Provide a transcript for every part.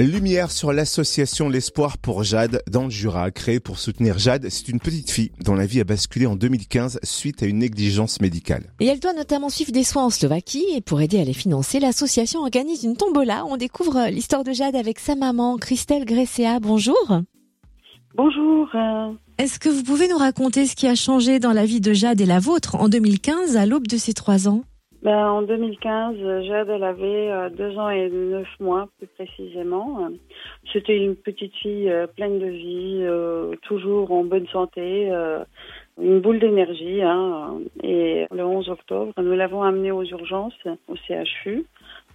Lumière sur l'association L'Espoir pour Jade dans le Jura, créée pour soutenir Jade. C'est une petite fille dont la vie a basculé en 2015 suite à une négligence médicale. Et elle doit notamment suivre des soins en Slovaquie et pour aider à les financer, l'association organise une tombola. On découvre l'histoire de Jade avec sa maman, Christelle Gresséa. Bonjour. Bonjour. Est-ce que vous pouvez nous raconter ce qui a changé dans la vie de Jade et la vôtre en 2015 à l'aube de ses trois ans? Ben, en 2015, euh, Jade, elle avait deux ans et neuf mois, plus précisément. C'était une petite fille euh, pleine de vie, euh, toujours en bonne santé, euh, une boule d'énergie. Hein, et le 11 octobre, nous l'avons amenée aux urgences, au CHU,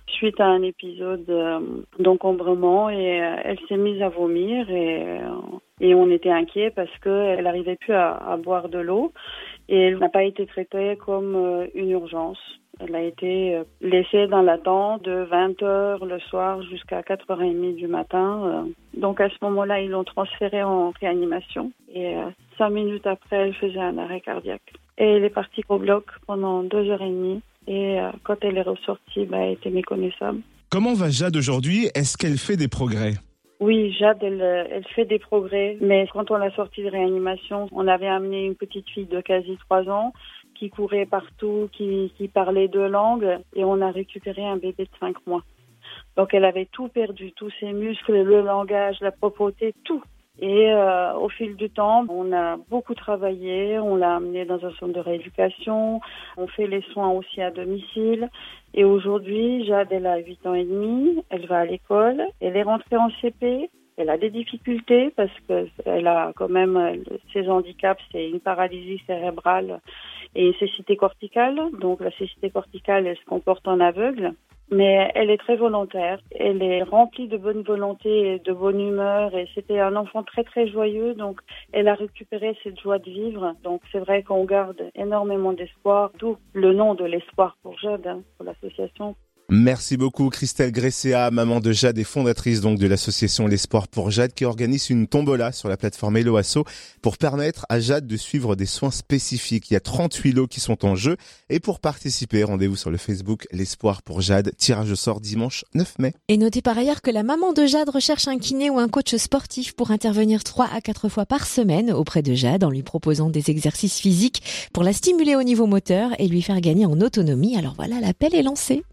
suite à un épisode euh, d'encombrement. Et euh, elle s'est mise à vomir et, euh, et on était inquiets parce qu'elle n'arrivait plus à, à boire de l'eau. Et elle n'a pas été traitée comme une urgence. Elle a été euh, laissée dans l'attente de 20 heures le soir jusqu'à 4h30 du matin. Euh, Donc à ce moment-là, ils l'ont transférée en réanimation. Et euh, cinq minutes après, elle faisait un arrêt cardiaque. Et elle est partie au bloc pendant deux heures et demie. Et quand elle est ressortie, bah, elle était méconnaissable. Comment va Jade aujourd'hui? Est-ce qu'elle fait des progrès? Oui, Jade, elle, euh, elle fait des progrès. Mais quand on l'a sortie de réanimation, on avait amené une petite fille de quasi trois ans qui courait partout, qui, qui parlait deux langues, et on a récupéré un bébé de cinq mois. Donc elle avait tout perdu, tous ses muscles, le langage, la propreté, tout. Et euh, au fil du temps, on a beaucoup travaillé, on l'a amenée dans un centre de rééducation, on fait les soins aussi à domicile. Et aujourd'hui, Jade, elle a 8 ans et demi, elle va à l'école, elle est rentrée en CP, elle a des difficultés parce que elle a quand même ses handicaps, c'est une paralysie cérébrale et une cécité corticale. Donc la cécité corticale, elle se comporte en aveugle. Mais elle est très volontaire, elle est remplie de bonne volonté et de bonne humeur et c'était un enfant très très joyeux donc elle a récupéré cette joie de vivre. Donc c'est vrai qu'on garde énormément d'espoir, d'où le nom de l'espoir pour Jade, hein, pour l'association. Merci beaucoup Christelle Gresséa, maman de Jade et fondatrice donc de l'association L'Espoir pour Jade qui organise une tombola sur la plateforme Eloasso pour permettre à Jade de suivre des soins spécifiques. Il y a 38 lots qui sont en jeu et pour participer, rendez-vous sur le Facebook L'Espoir pour Jade, tirage au sort dimanche 9 mai. Et notez par ailleurs que la maman de Jade recherche un kiné ou un coach sportif pour intervenir trois à quatre fois par semaine auprès de Jade en lui proposant des exercices physiques pour la stimuler au niveau moteur et lui faire gagner en autonomie. Alors voilà, l'appel est lancé.